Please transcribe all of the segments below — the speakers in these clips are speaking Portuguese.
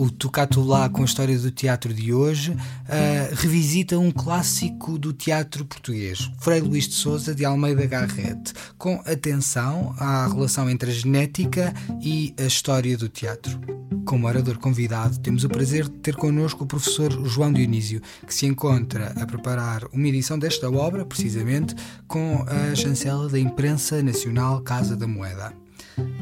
O Tocato Lá com a história do teatro de hoje uh, revisita um clássico do teatro português, Frei Luís de Souza de Almeida Garrett, com atenção à relação entre a genética e a história do teatro. Como orador convidado, temos o prazer de ter connosco o professor João Dionísio, que se encontra a preparar uma edição desta obra, precisamente, com a chancela da Imprensa Nacional Casa da Moeda.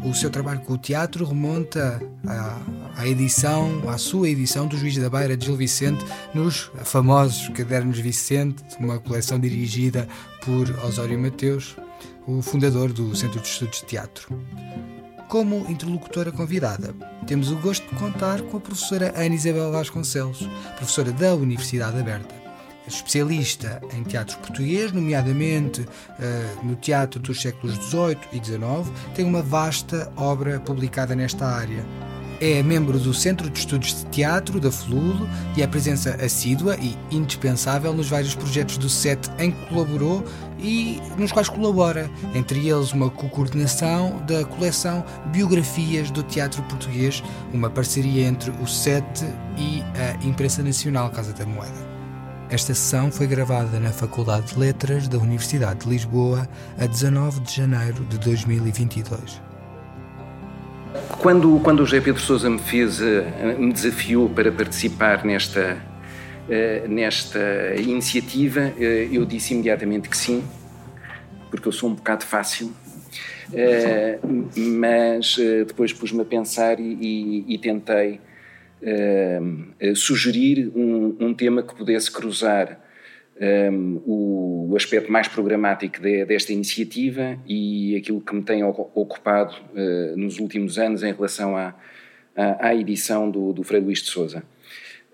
O seu trabalho com o teatro remonta à, à, edição, à sua edição do Juiz da Beira de Gil Vicente nos famosos Cadernos Vicente, uma coleção dirigida por Osório Mateus, o fundador do Centro de Estudos de Teatro. Como interlocutora convidada, temos o gosto de contar com a professora Ana Isabel Vasconcelos, professora da Universidade Aberta especialista em teatro português, nomeadamente uh, no teatro dos séculos XVIII e XIX, tem uma vasta obra publicada nesta área. É membro do Centro de Estudos de Teatro da FLUL e é presença assídua e indispensável nos vários projetos do SET em que colaborou e nos quais colabora, entre eles uma co-coordenação da coleção Biografias do Teatro Português, uma parceria entre o SET e a Imprensa Nacional Casa da Moeda. Esta sessão foi gravada na Faculdade de Letras da Universidade de Lisboa a 19 de janeiro de 2022. Quando, quando o José Pedro Sousa me fez, eh, me desafiou para participar nesta, eh, nesta iniciativa, eh, eu disse imediatamente que sim, porque eu sou um bocado fácil, mas depois pus-me a pensar e, e, e tentei uh, sugerir um, um, tema que pudesse cruzar um, o, o, aspecto mais programático de, desta iniciativa e aquilo que me tem ocupado uh, nos últimos anos em relação à, à, à edição do, do Frei Luís de Souza.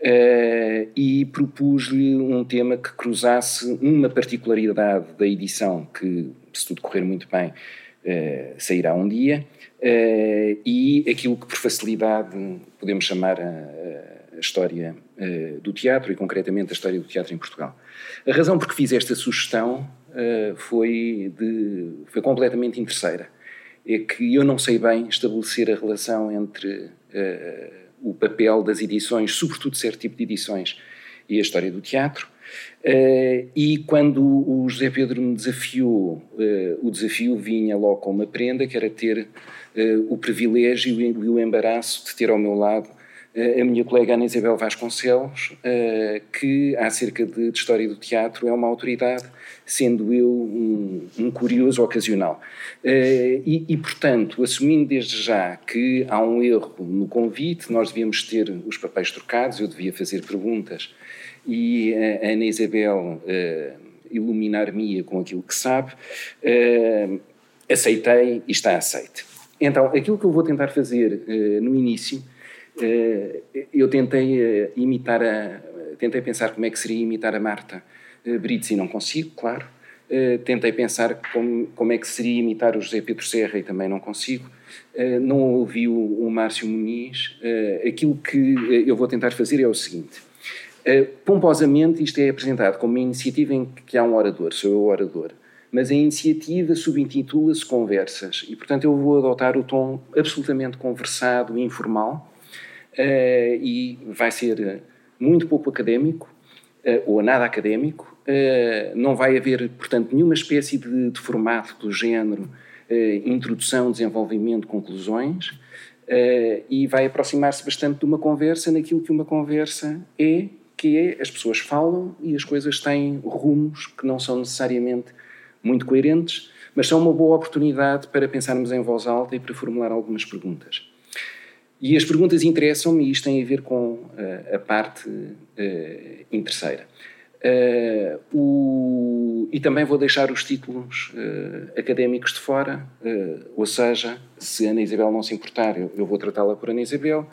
Uh, e propus-lhe um tema que cruzasse uma particularidade da edição, que, se tudo correr muito bem, uh, sairá um dia, uh, e aquilo que por facilidade podemos chamar a, a história uh, do teatro e concretamente a história do teatro em Portugal. A razão por que fiz esta sugestão uh, foi, de, foi completamente interesseira. É que eu não sei bem estabelecer a relação entre o papel das edições, sobretudo certo tipo de edições, e a história do teatro. Uh, e quando o José Pedro me desafiou, uh, o desafio vinha logo com uma prenda, que era ter o privilégio e o embaraço de ter ao meu lado uh, a minha colega Ana Isabel Vasconcelos, uh, que acerca de, de, história do teatro é uma autoridade, sendo eu um, um curioso ocasional. E, e, portanto, assumindo desde já que há um erro no convite, nós devíamos ter os papéis trocados, eu devia fazer perguntas e a Ana Isabel iluminar-me com aquilo que sabe, aceitei e está aceite. Então, aquilo que eu vou tentar fazer uh, no início, uh, eu tentei uh, imitar a. Tentei pensar como é que seria imitar a Marta uh, e não consigo, claro. tentei pensar como, como é que seria imitar o José Pedro Serra e também não consigo. não ouvi o, o Márcio Muniz. aquilo que eu vou tentar fazer é o seguinte. pomposamente, isto é apresentado como uma iniciativa em que há um orador, sou eu o orador mas a iniciativa subintitula-se Conversas e, portanto, eu vou adotar o tom absolutamente conversado, informal uh, e vai ser muito pouco académico uh, ou nada académico. Uh, não vai haver, portanto, nenhuma espécie de, de formato do género introdução, desenvolvimento, conclusões e vai aproximar-se bastante de uma conversa naquilo que uma conversa é, que é as pessoas falam e as coisas têm rumos que não são necessariamente muito coerentes, mas são uma boa oportunidade para pensarmos em voz alta e para formular algumas perguntas. E as perguntas interessam-me e isto tem a ver com uh, a parte uh, interesseira. Uh, o, e também vou deixar os títulos uh, académicos de fora, uh, ou seja, se Ana Isabel não se importar, eu, eu vou tratá-la por Ana Isabel,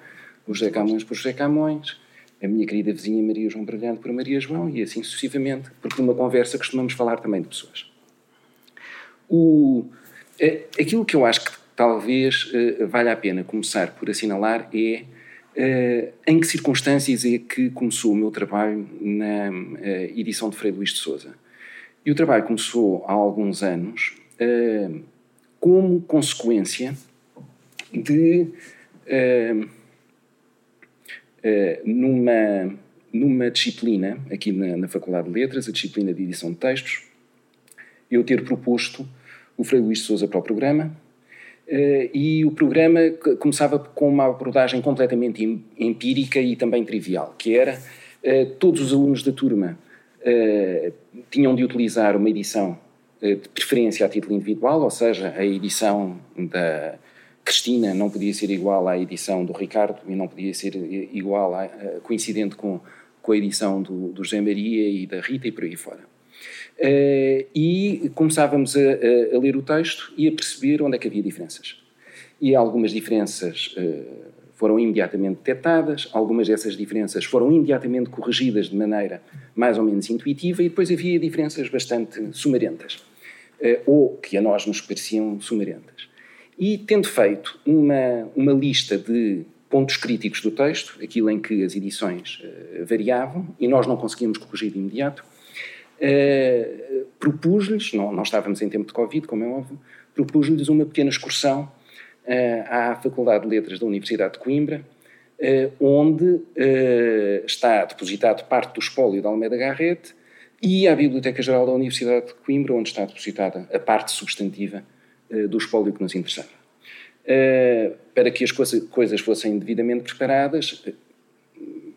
o José Camões por José Camões, a minha querida vizinha Maria João Brilhante por Maria João, e assim sucessivamente, porque numa conversa costumamos falar também de pessoas. O, é, aquilo que eu acho que talvez uh, valha a pena começar por assinalar é uh, em que circunstâncias é que começou o meu trabalho na edição de Frei Luís de Souza. E o trabalho começou há alguns anos como consequência de numa, numa disciplina, aqui na, na Faculdade de Letras, a disciplina de edição de textos, eu ter proposto o Frei Luís de Souza para o programa, e o programa começava com uma abordagem completamente empírica e também trivial, que era todos os alunos da turma tinham de utilizar uma edição de preferência a título individual, ou seja, a edição da Cristina não podia ser igual à edição do Ricardo e não podia ser igual, a, coincidente com, com a edição do, do José Maria e da Rita e por aí fora. Uh, e começávamos a, a, a, ler o texto e a perceber onde é que havia diferenças. E algumas diferenças uh, foram imediatamente detectadas, algumas dessas diferenças foram imediatamente corrigidas de maneira mais ou menos intuitiva, e depois havia diferenças bastante sumarentas, uh, ou que a nós nos pareciam sumarentas. E tendo feito uma, uma lista de pontos críticos do texto, aquilo em que as edições variavam, e nós não conseguimos corrigir de imediato, uh, propus-lhes, não, não estávamos em tempo de Covid, como é óbvio, propus-lhes uma pequena excursão uh, à Faculdade de Letras da Universidade de Coimbra, uh, onde está depositado parte do espólio da Almeida Garrett, e à Biblioteca Geral da Universidade de Coimbra, onde está depositada a parte substantiva do espólio que nos interessava. para que as coisas fossem devidamente preparadas,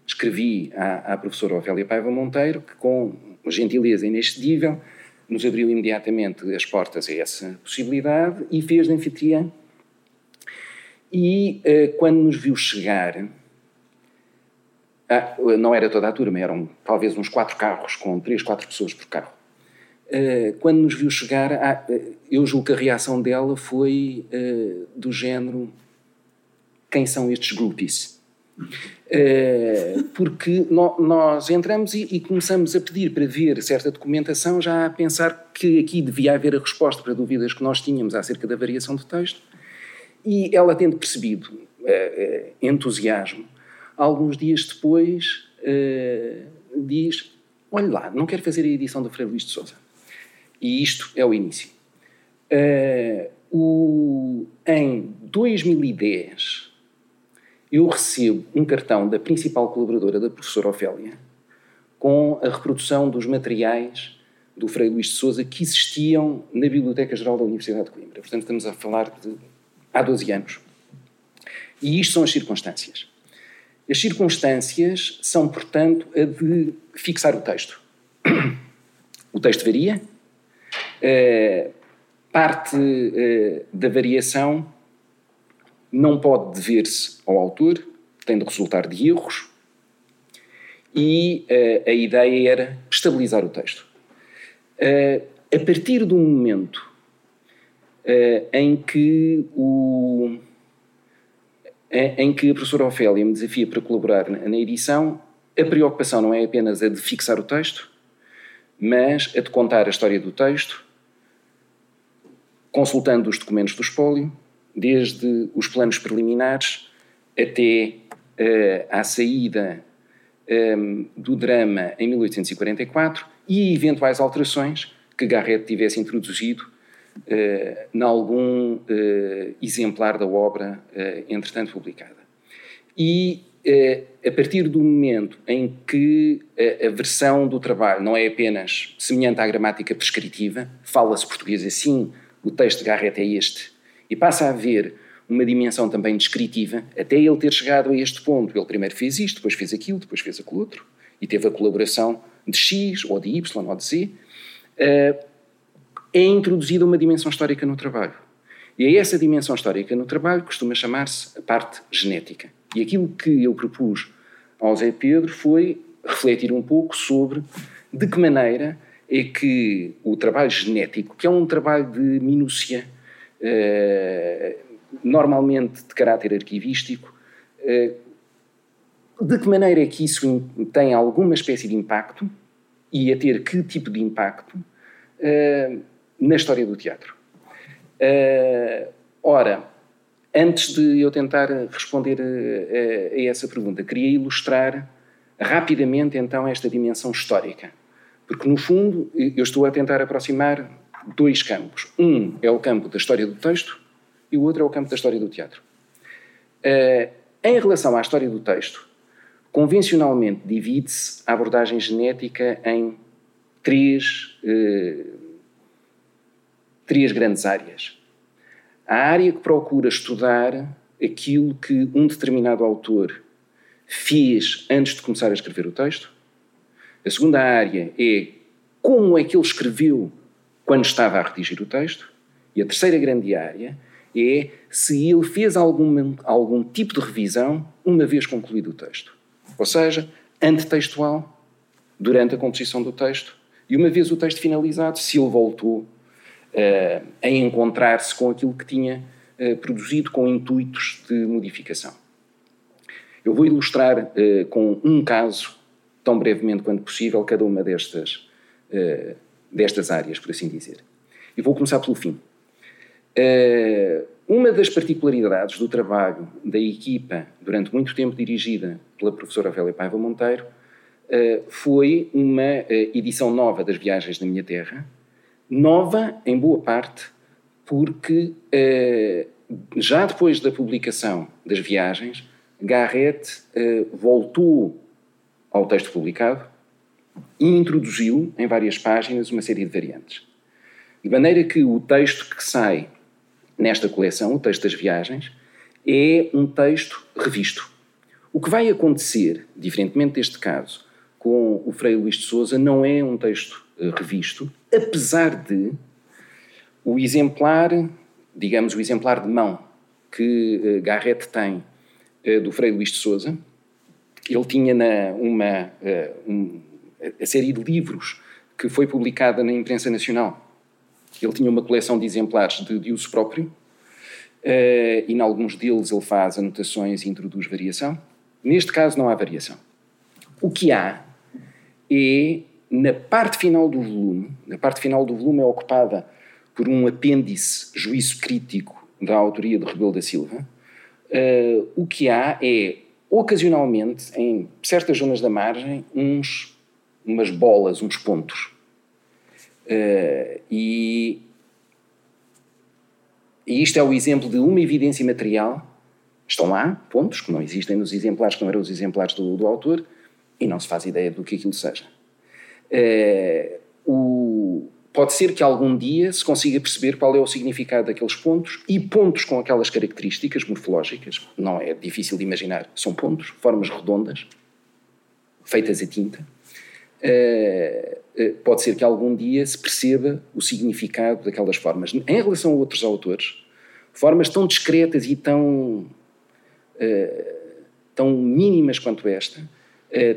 escrevi à, à professora Ofélia Paiva Monteiro, que com gentileza inexcedível nos abriu imediatamente as portas a essa possibilidade e fez de anfitriã. E uh, quando nos viu chegar, ah, não era toda a turma, eram talvez uns quatro carros, com três, quatro pessoas por carro. Uh, quando nos viu chegar, ah, eu julgo que a reação dela foi uh, do género: quem são estes groupies? Eh, porque nós entramos e começamos a pedir para ver certa documentação, já a pensar que aqui devia haver a resposta para dúvidas que nós tínhamos acerca da variação de texto, e ela tendo percebido uh, entusiasmo, alguns dias depois diz: Olha lá, não quero fazer a edição do Frei Luís de Souza. E isto é o início. O, em 2010, eu recebo um cartão da principal colaboradora da professora Ofélia com a reprodução dos materiais do Frei Luís de Souza que existiam na Biblioteca Geral da Universidade de Coimbra. Portanto, estamos a falar de há 12 anos. E isto são as circunstâncias. As circunstâncias são, portanto, a de fixar o texto. O texto varia, eh, parte eh, da variação não pode dever-se ao autor, tem de resultar de erros, e uh, a ideia era estabilizar o texto. Uh, a partir do momento uh, em que o em que a professora Ofélia me desafia para colaborar na, na edição, a preocupação não é apenas a de fixar o texto, mas a de contar a história do texto, consultando os documentos do espólio, desde os planos preliminares até uh, à saída um, ehm, do drama em 1844 e eventuais alterações que Garrett tivesse introduzido uh, em algum uh, exemplar da obra, uh, entretanto publicada. E a partir do momento em que a, a versão do trabalho não é apenas semelhante à gramática prescritiva, fala-se português assim, o texto de Garrett é este, e passa a haver uma dimensão também descritiva, até ele ter chegado a este ponto. Ele primeiro fez isto, depois fez aquilo, depois fez aquilo outro, e teve a colaboração de X, ou de Y, ou de Z. Uh, é introduzida uma dimensão histórica no trabalho. E é essa dimensão histórica no trabalho costuma chamar-se a parte genética. E aquilo que eu propus ao Zé Pedro foi refletir um pouco sobre de que maneira é que o trabalho genético, que é um trabalho de minúcia, normalmente de caráter arquivístico, eh, de que maneira é que isso tem alguma espécie de impacto e a ter que tipo de impacto eh, na história do teatro. ora, antes de eu tentar responder a, a, essa pergunta, queria ilustrar rapidamente então esta dimensão histórica. Porque, no fundo, eu estou a tentar aproximar dois campos. Um é o campo da história do texto e o outro é o campo da história do teatro. Uh, em relação à história do texto, Convencionalmente, divide-se a abordagem genética em três, eh, três grandes áreas. A área que procura estudar aquilo que um determinado autor fez antes de começar a escrever o texto. A segunda área é como é que ele escreveu quando estava a redigir o texto. E a terceira grande área é se ele fez algum, algum tipo de revisão uma vez concluído o texto. Ou seja, antitextual, durante a composição do texto, e uma vez o texto finalizado, se ele voltou uh, a encontrar-se com aquilo que tinha uh, produzido com intuitos de modificação. Eu vou ilustrar uh, com um caso, tão brevemente quanto possível, cada uma destas, destas áreas, por assim dizer. E vou começar pelo fim. Uh, uma das particularidades do trabalho da equipa, durante muito tempo dirigida pela professora Ofélia Paiva Monteiro, uh, foi uma uh, edição nova das Viagens da Minha Terra, nova em boa parte porque já depois da publicação das viagens, Garrett voltou ao texto publicado e introduziu em várias páginas uma série de variantes. De maneira que o texto que sai nesta coleção, o texto das viagens, é um texto revisto. O que vai acontecer, diferentemente deste caso, com o Frei Luís de Souza, não é um texto eh, revisto, apesar de o exemplar, digamos, o exemplar de mão que uh, Garrett tem uh, do Frei Luís de Souza, ele tinha na, uma, a série de livros que foi publicada na imprensa nacional ele tinha uma coleção de exemplares de, de uso próprio uh, e, em alguns deles, ele faz anotações e introduz variação. Neste caso, não há variação. O que há é, na parte final do volume, na parte final do volume é ocupada por um apêndice juízo crítico da autoria de Rebelo da Silva, uh, o que há é, ocasionalmente, em certas zonas da margem, uns, umas bolas, uns pontos Uh, e, e isto é o exemplo de uma evidência material. Estão lá pontos que não existem nos exemplares, que não eram os exemplares do, do autor, e não se faz ideia do que aquilo seja. Uh, o, pode ser que algum dia se consiga perceber qual é o significado daqueles pontos e pontos com aquelas características morfológicas, não é difícil de imaginar, são pontos, formas redondas, feitas a tinta. Uh, eh, pode ser que algum dia se perceba o significado daquelas formas. Em relação a outros autores, formas tão discretas e tão, uh, tão mínimas quanto esta,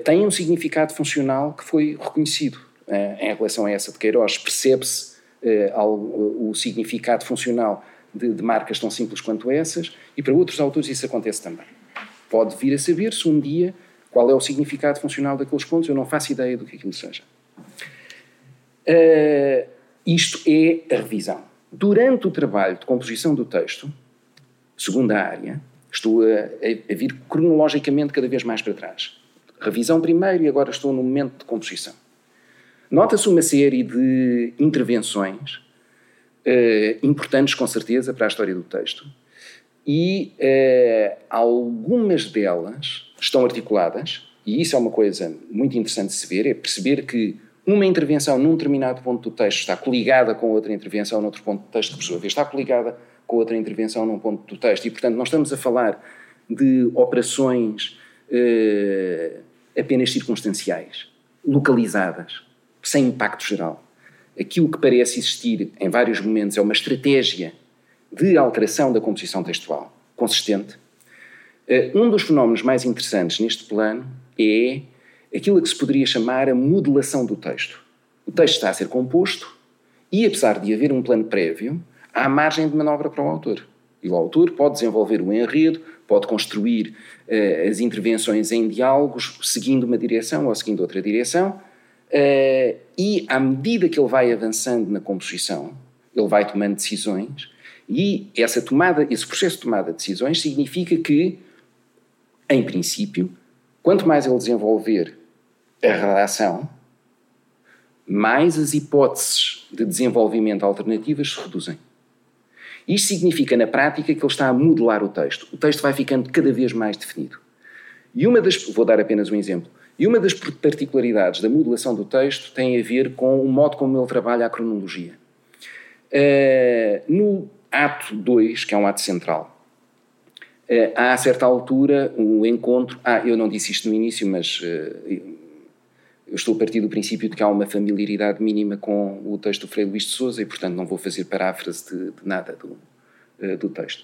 têm um significado funcional que foi reconhecido. Em relação a essa de Queiroz, percebe-se o significado funcional de, de marcas tão simples quanto essas, e para outros autores isso acontece também. Pode vir a saber-se um dia qual é o significado funcional daqueles pontos, eu não faço ideia do que aquilo seja. Uh, isto é a revisão. Durante o trabalho de composição do texto, segunda área, estou a, a, vir cronologicamente cada vez mais para trás. Revisão primeiro e agora estou no momento de composição. Nota-se uma série de intervenções uh, importantes, com certeza, para a história do texto, e uh, algumas delas estão articuladas, e isso é uma coisa muito interessante de se ver, é perceber que uma intervenção num determinado ponto do texto está coligada com outra intervenção noutro ponto do texto, que por sua vez está coligada com outra intervenção num ponto do texto. E, portanto, nós estamos a falar de operações eh, apenas circunstanciais, localizadas, sem impacto geral. Aquilo que parece existir em vários momentos é uma estratégia de alteração da composição textual consistente. Eh, um dos fenómenos mais interessantes neste plano é aquilo que se poderia chamar a modelação do texto. O texto está a ser composto e, apesar de haver um plano prévio, há margem de manobra para o autor. E o autor pode desenvolver o enredo, pode construir uh, as intervenções em diálogos, seguindo uma direção ou seguindo outra direção, uh, e à medida que ele vai avançando na composição, ele vai tomando decisões, e essa tomada, esse processo de tomada de decisões significa que, em princípio, Quanto mais ele desenvolver a redação, mais as hipóteses de desenvolvimento alternativas se reduzem. Isto significa, na prática, que ele está a modelar o texto. O texto vai ficando cada vez mais definido. E uma das, vou dar apenas um exemplo, e uma das particularidades da modulação do texto tem a ver com o modo como ele trabalha a cronologia. Uh, no ato 2, que é um ato central, há a certa altura um encontro. Ah, eu não disse isto no início, mas uh, eu estou a partir do princípio de que há uma familiaridade mínima com o texto do Frei Luís de Souza e, portanto, não vou fazer paráfrase de, de nada do, do texto.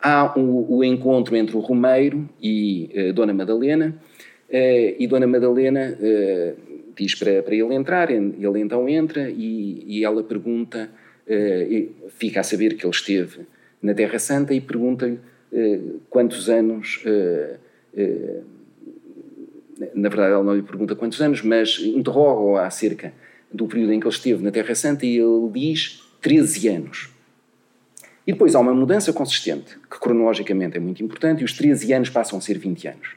há o encontro entre o Romeiro e Dona Madalena, e Dona Madalena diz para, para ele entrar, ele então entra e, e ela pergunta, fica a saber que ele esteve na Terra Santa e pergunta-lhe uh, quantos anos, uh, na verdade ela não lhe pergunta quantos anos, mas interroga-o acerca do período em que ele esteve na Terra Santa e ele diz 13 anos. E depois há uma mudança consistente, que cronologicamente é muito importante, e os 13 anos passam a ser 20 anos.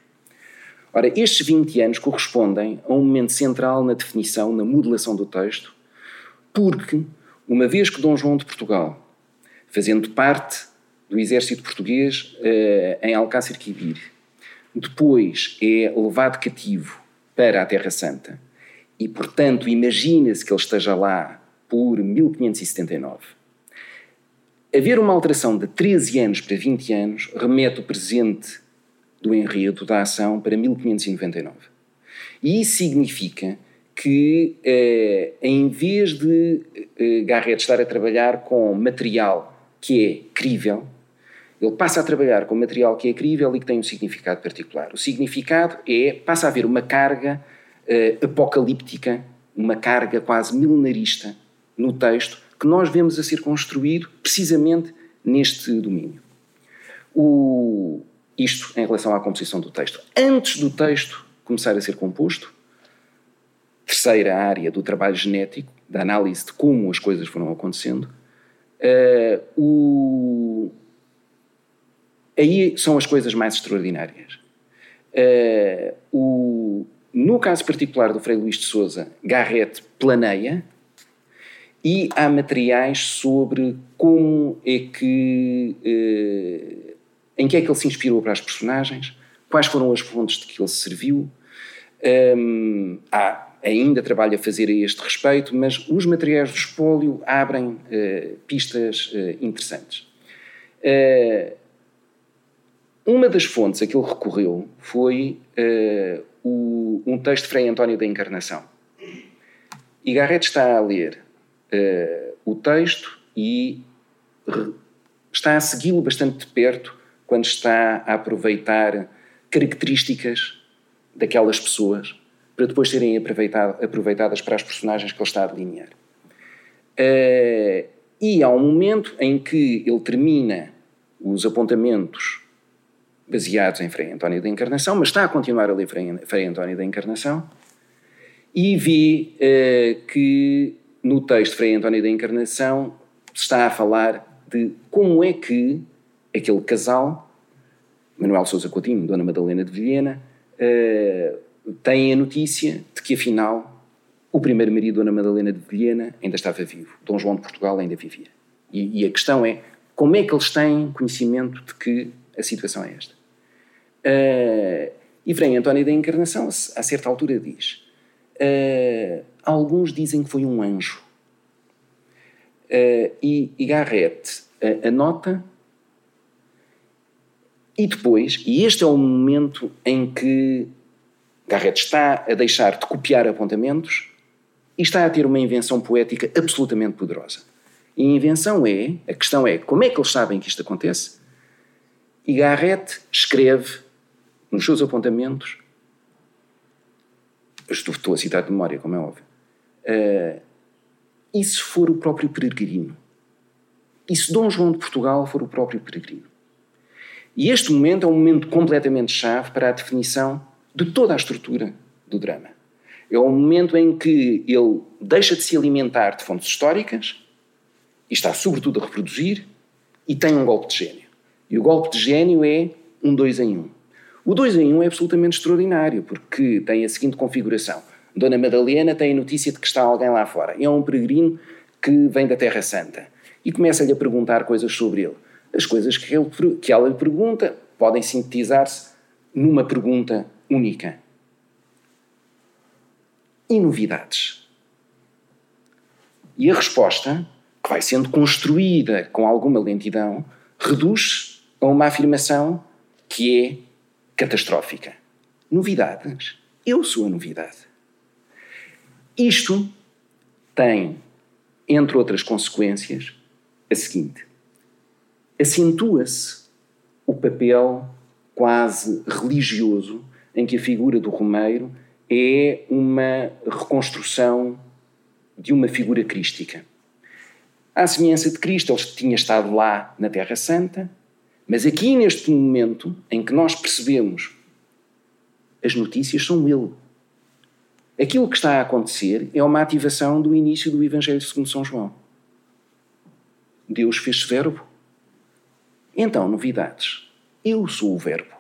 Ora, estes 20 anos correspondem a um momento central na definição, na modelação do texto, porque, uma vez que Dom João de Portugal, fazendo parte do exército português eh, em Alcácer Quibir, depois é levado cativo para a Terra Santa e, portanto, imagina-se que ele esteja lá por 1579. Haver uma alteração de 13 anos para 20 anos remete o presente do enredo da ação para 1599. E isso significa que, eh, em vez de eh, Garrett estar a trabalhar com material que é crível, ele passa a trabalhar com material que é crível e que tem um significado particular. O significado é, passa a haver uma carga eh, apocalíptica, uma carga quase milenarista no texto, que nós vemos a ser construído precisamente neste domínio. O, isto em relação à composição do texto. Antes do texto começar a ser composto, terceira área do trabalho genético, da análise de como as coisas foram acontecendo, uh, o... aí são as coisas mais extraordinárias. Uh, o... No caso particular do Frei Luís de Souza, Garrett planeia e há materiais sobre como é que uh, em que é que ele se inspirou para as personagens, quais foram as fontes de que ele se serviu. Um, há ainda trabalho a fazer a este respeito, mas os materiais do espólio abrem uh, pistas uh, interessantes. Uh, uma das fontes a que ele recorreu foi o, um texto de Frei António da Encarnação. E Garrett está a ler o texto e está a segui-lo bastante de perto quando está a aproveitar características daquelas pessoas para depois serem aproveitadas para as personagens que ele está a delinear. Uh, e há um momento em que ele termina os apontamentos baseados em Frei António da Encarnação, mas está a continuar a ler Frei, António da Encarnação, e vê uh, que no texto Frei António da Encarnação está a falar de como é que aquele casal, Manuel Sousa Coutinho, Dona Madalena de Vilhena, uh, têm a notícia de que afinal o primeiro marido, Dona Madalena de Vilhena, ainda estava vivo. Dom João de Portugal ainda vivia. E, e a questão é como é que eles têm conhecimento de que a situação é esta. Uh, e Frei António da Encarnação, a certa altura, diz: uh, Alguns dizem que foi um anjo. Uh, e, e Garrett uh, anota e depois, e este é o momento em que Garrett está a deixar de copiar apontamentos e está a ter uma invenção poética absolutamente poderosa. E a invenção é, a questão é, como é que eles sabem que isto acontece? E Garrett escreve nos seus apontamentos, estou, a citar de memória, como é óbvio, uh, e se for o próprio peregrino? E se Dom João de Portugal for o próprio peregrino? E este momento é um momento completamente chave para a definição de toda a estrutura do drama. É um momento em que ele deixa de se alimentar de fontes históricas e está, sobretudo, a reproduzir e tem um golpe de gênio. E o golpe de gênio é um dois em um. O dois em um é absolutamente extraordinário porque tem a seguinte configuração. Dona Madalena tem a notícia de que está alguém lá fora. É um peregrino que vem da Terra Santa e começa-lhe a perguntar coisas sobre ele. As coisas que, ele, que ela lhe pergunta podem sintetizar-se numa pergunta única: e novidades? E a resposta, que vai sendo construída com alguma lentidão, reduz a uma afirmação que é catastrófica. Novidades? Eu sou a novidade. Isto tem, entre outras consequências, a seguinte: acentua-se o papel quase religioso em que a figura do Romeiro é uma reconstrução de uma figura crística. À semelhança de Cristo, ele tinha estado lá na Terra Santa, mas aqui neste momento em que nós percebemos as notícias são ele. Aquilo que está a acontecer é uma ativação do início do Evangelho segundo São João. Deus fez verbo. Então, novidades. Eu sou o verbo.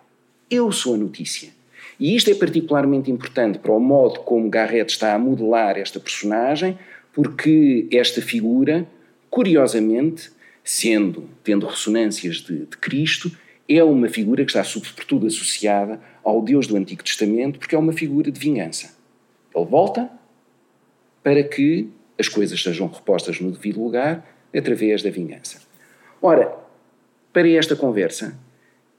Eu sou a notícia. E isto é particularmente importante para o modo como Garrett está a modelar esta personagem, porque esta figura, curiosamente, sendo, tendo ressonâncias de, de Cristo, é uma figura que está sobretudo associada ao Deus do Antigo Testamento, porque é uma figura de vingança. Ele volta para que as coisas sejam repostas no devido lugar através da vingança. Ora, para esta conversa,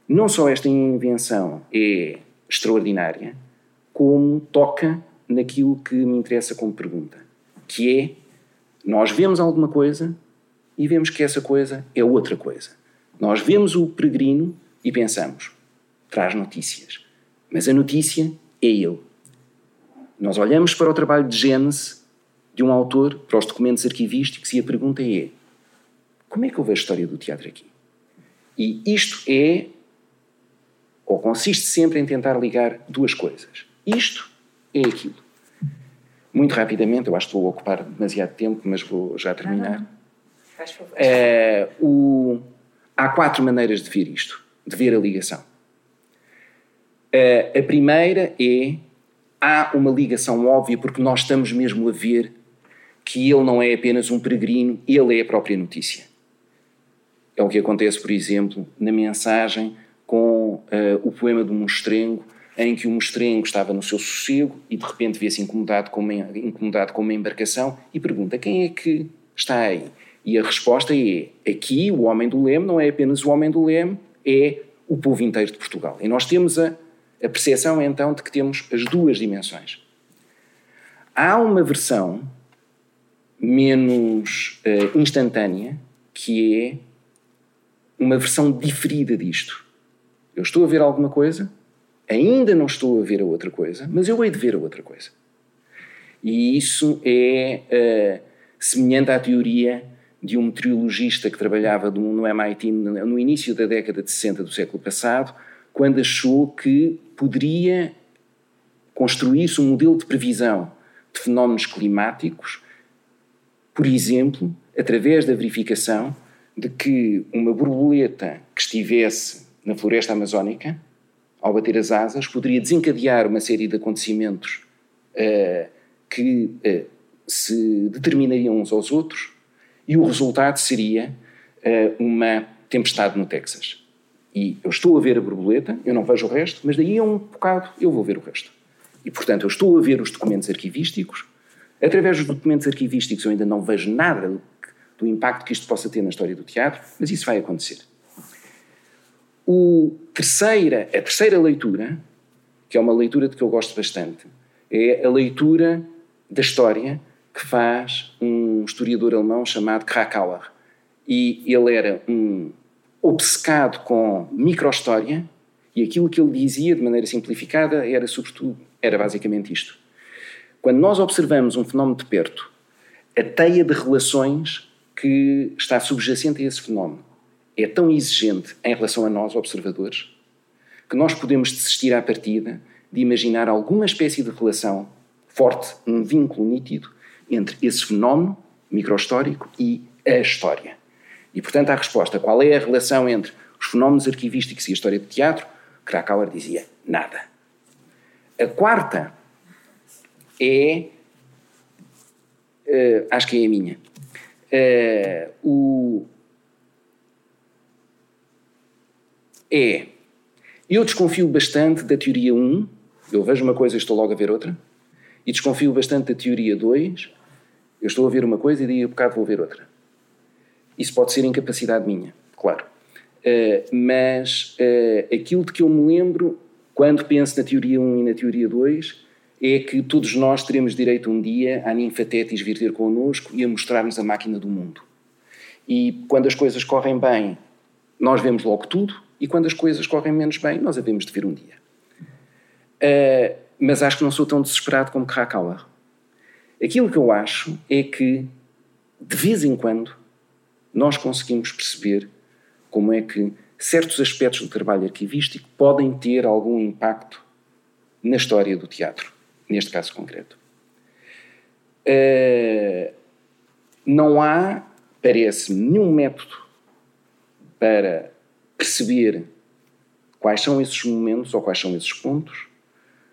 não só esta invenção é extraordinária, como toca naquilo que me interessa como pergunta, que é nós vemos alguma coisa e vemos que essa coisa é outra coisa. Nós vemos o peregrino e pensamos, traz notícias, mas a notícia é ele. Nós olhamos para o trabalho de Gênese de um autor, para os documentos arquivísticos, e a pergunta é: como é que eu vejo a história do teatro aqui? E isto é ou consiste sempre em tentar ligar duas coisas. Isto é aquilo. Muito rapidamente, eu acho que vou ocupar demasiado tempo, mas vou já terminar. Faz favor. É, o, há quatro maneiras de ver isto, de ver a ligação. É, a primeira é há uma ligação óbvia porque nós estamos mesmo a ver que ele não é apenas um peregrino, ele é a própria notícia. É o que acontece, por exemplo, na mensagem com uh, o poema do Mostrengo, em que o Mostrengo estava no seu sossego e de repente vê-se incomodado com, uma, incomodado com uma embarcação e pergunta quem é que está aí? E a resposta é: aqui o homem do leme não é apenas o homem do leme, é o povo inteiro de Portugal. E nós temos a, a percepção então de que temos as duas dimensões. Há uma versão menos uh, instantânea que é uma versão diferida disto. Eu estou a ver alguma coisa, ainda não estou a ver a outra coisa, mas eu hei de ver a outra coisa. E isso é uh, semelhante à teoria de um meteorologista que trabalhava no MIT no início da década de 60 do século passado, quando achou que poderia construir-se um modelo de previsão de fenómenos climáticos, por exemplo, através da verificação de que uma borboleta que estivesse na floresta amazónica, ao bater as asas, poderia desencadear uma série de acontecimentos uh, que uh, se determinariam uns aos outros e o resultado seria uh, uma tempestade no Texas. E eu estou a ver a borboleta, eu não vejo o resto, mas daí a um bocado eu vou ver o resto. E, portanto, eu estou a ver os documentos arquivísticos. Através dos documentos arquivísticos eu ainda não vejo nada do, impacto que isto possa ter na história do teatro, mas isso vai acontecer. O terceira, a terceira leitura, que é uma leitura de que eu gosto bastante, é a leitura da história que faz um historiador alemão chamado Krakauer. E ele era um obcecado com microhistória e aquilo que ele dizia de maneira simplificada era sobretudo, era basicamente isto. Quando nós observamos um fenómeno de perto, a teia de relações que está subjacente a esse fenómeno é tão exigente em relação a nós, observadores, que nós podemos desistir à partida de imaginar alguma espécie de relação forte, um vínculo nítido entre esse fenómeno microhistórico e a história. E, portanto, a resposta qual é a relação entre os fenómenos arquivísticos e a história do teatro, Krakauer dizia nada. A quarta é. Uh, acho que é a minha. Uh, o, é Eu desconfio bastante da teoria 1, eu vejo uma coisa e estou logo a ver outra, e desconfio bastante da teoria 2, eu estou a ver uma coisa e daí a bocado vou ver outra. Isso pode ser incapacidade minha, claro. Uh, mas uh, aquilo de que eu me lembro quando penso na teoria 1 e na teoria 2 é que todos nós teremos direito um dia a Ninfatetis vir ter connosco e a mostrar-nos a máquina do mundo. E quando as coisas correm bem, nós vemos logo tudo, e quando as coisas correm menos bem, nós havemos de ver um dia. Uh, mas acho que não sou tão desesperado como Krakauer. Aquilo que eu acho é que, de vez em quando, nós conseguimos perceber como é que certos aspectos do trabalho arquivístico podem ter algum impacto na história do teatro, neste caso concreto. Uh, não há, parece-me, nenhum método para perceber quais são esses momentos ou quais são esses pontos.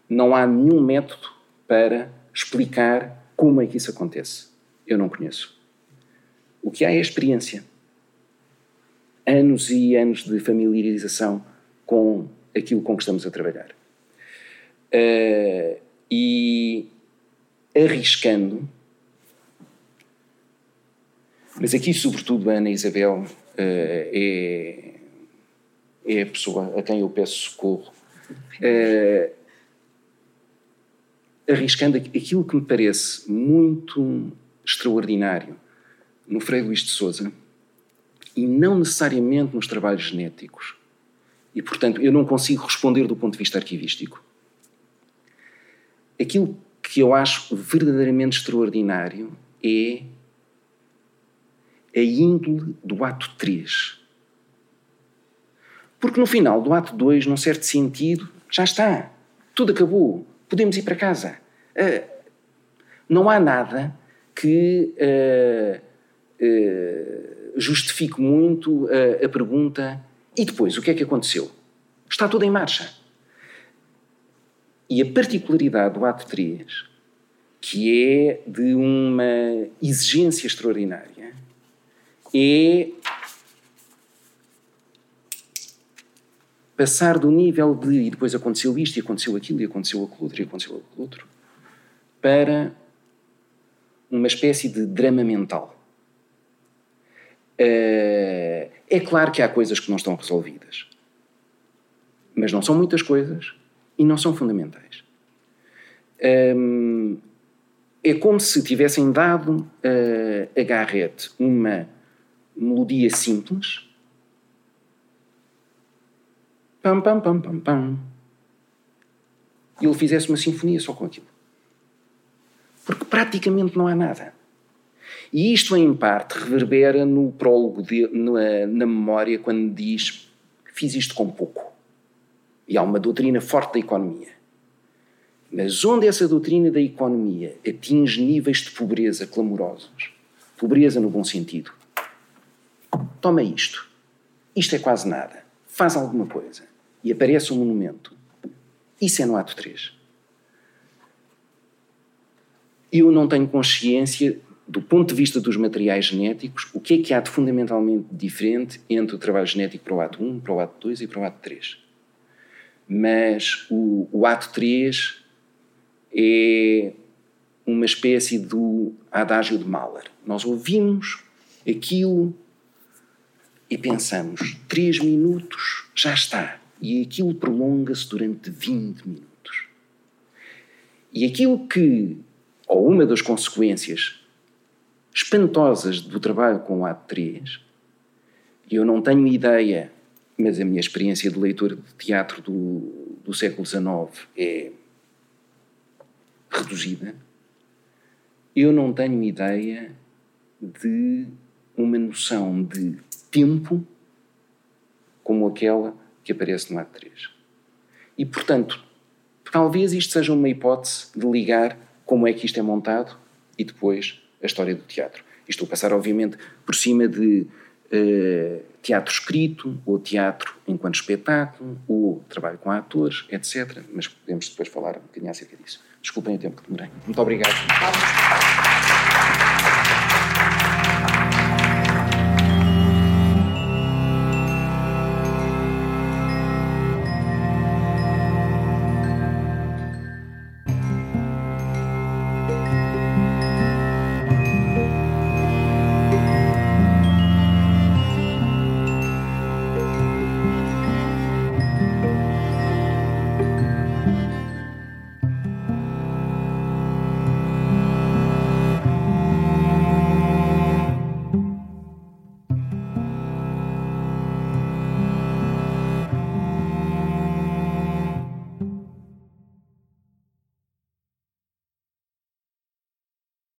Não há nenhum método para explicar como é que isso acontece. Eu não conheço. O que há é experiência anos e anos de familiarização com aquilo com que estamos a trabalhar. Uh, e arriscando, mas aqui, sobretudo, Ana Isabel uh, é, é a pessoa a quem eu peço socorro. Uh, arriscando aquilo que me parece muito extraordinário no Frei Luís de Souza e não necessariamente nos trabalhos genéticos. E, portanto, eu não consigo responder do ponto de vista arquivístico. Aquilo que eu acho verdadeiramente extraordinário é a índole do ato 3. Porque no final do ato 2, num certo sentido, já está. Tudo acabou. Podemos ir para casa. Uh, não há nada que uh, uh, justifico muito a pergunta: e depois, o que é que aconteceu? Está tudo em marcha. E a particularidade do ato 3, que é de uma exigência extraordinária, é passar do nível de e depois aconteceu isto, e aconteceu aquilo, e aconteceu aquilo outro, e aconteceu aquilo outro, para uma espécie de drama mental. Uh, é claro que há coisas que não estão resolvidas, mas não são muitas coisas e não são fundamentais. Um, é como se tivessem dado uh, a Garrett uma melodia simples. Pam, pam, pam, pam, pam. E ele fizesse uma sinfonia só com aquilo. Porque praticamente não há nada. E isto, em parte, reverbera no prólogo, de, na, na memória, quando diz: Fiz isto com pouco. E há uma doutrina forte da economia. Mas onde essa doutrina da economia atinge níveis de pobreza clamorosos, pobreza no bom sentido, toma isto. Isto é quase nada. Faz alguma coisa. E aparece um monumento. Isso é no ato 3. Eu não tenho consciência do ponto de vista dos materiais genéticos, o que é que há de fundamentalmente diferente entre o trabalho genético para o ato 1, para o ato 2 e para o ato 3? Mas o, o ato 3 é uma espécie do adágio de Mahler. Nós ouvimos aquilo e pensamos, 3 minutos, já está. E aquilo prolonga-se durante 20 minutos. E aquilo que, ou uma das consequências espantosas do trabalho com o ato 3, e eu não tenho ideia, mas a minha experiência de leitor de teatro do, do século XIX é reduzida, eu não tenho ideia de uma noção de tempo como aquela que aparece no ato 3. E, portanto, talvez isto seja uma hipótese de ligar como é que isto é montado e depois a história do teatro. E estou a passar, obviamente, por cima de uh, teatro escrito, ou teatro enquanto espetáculo, ou trabalho com atores, etc. Mas podemos depois falar um bocadinho acerca disso. Desculpem o tempo que demorei. Muito obrigado.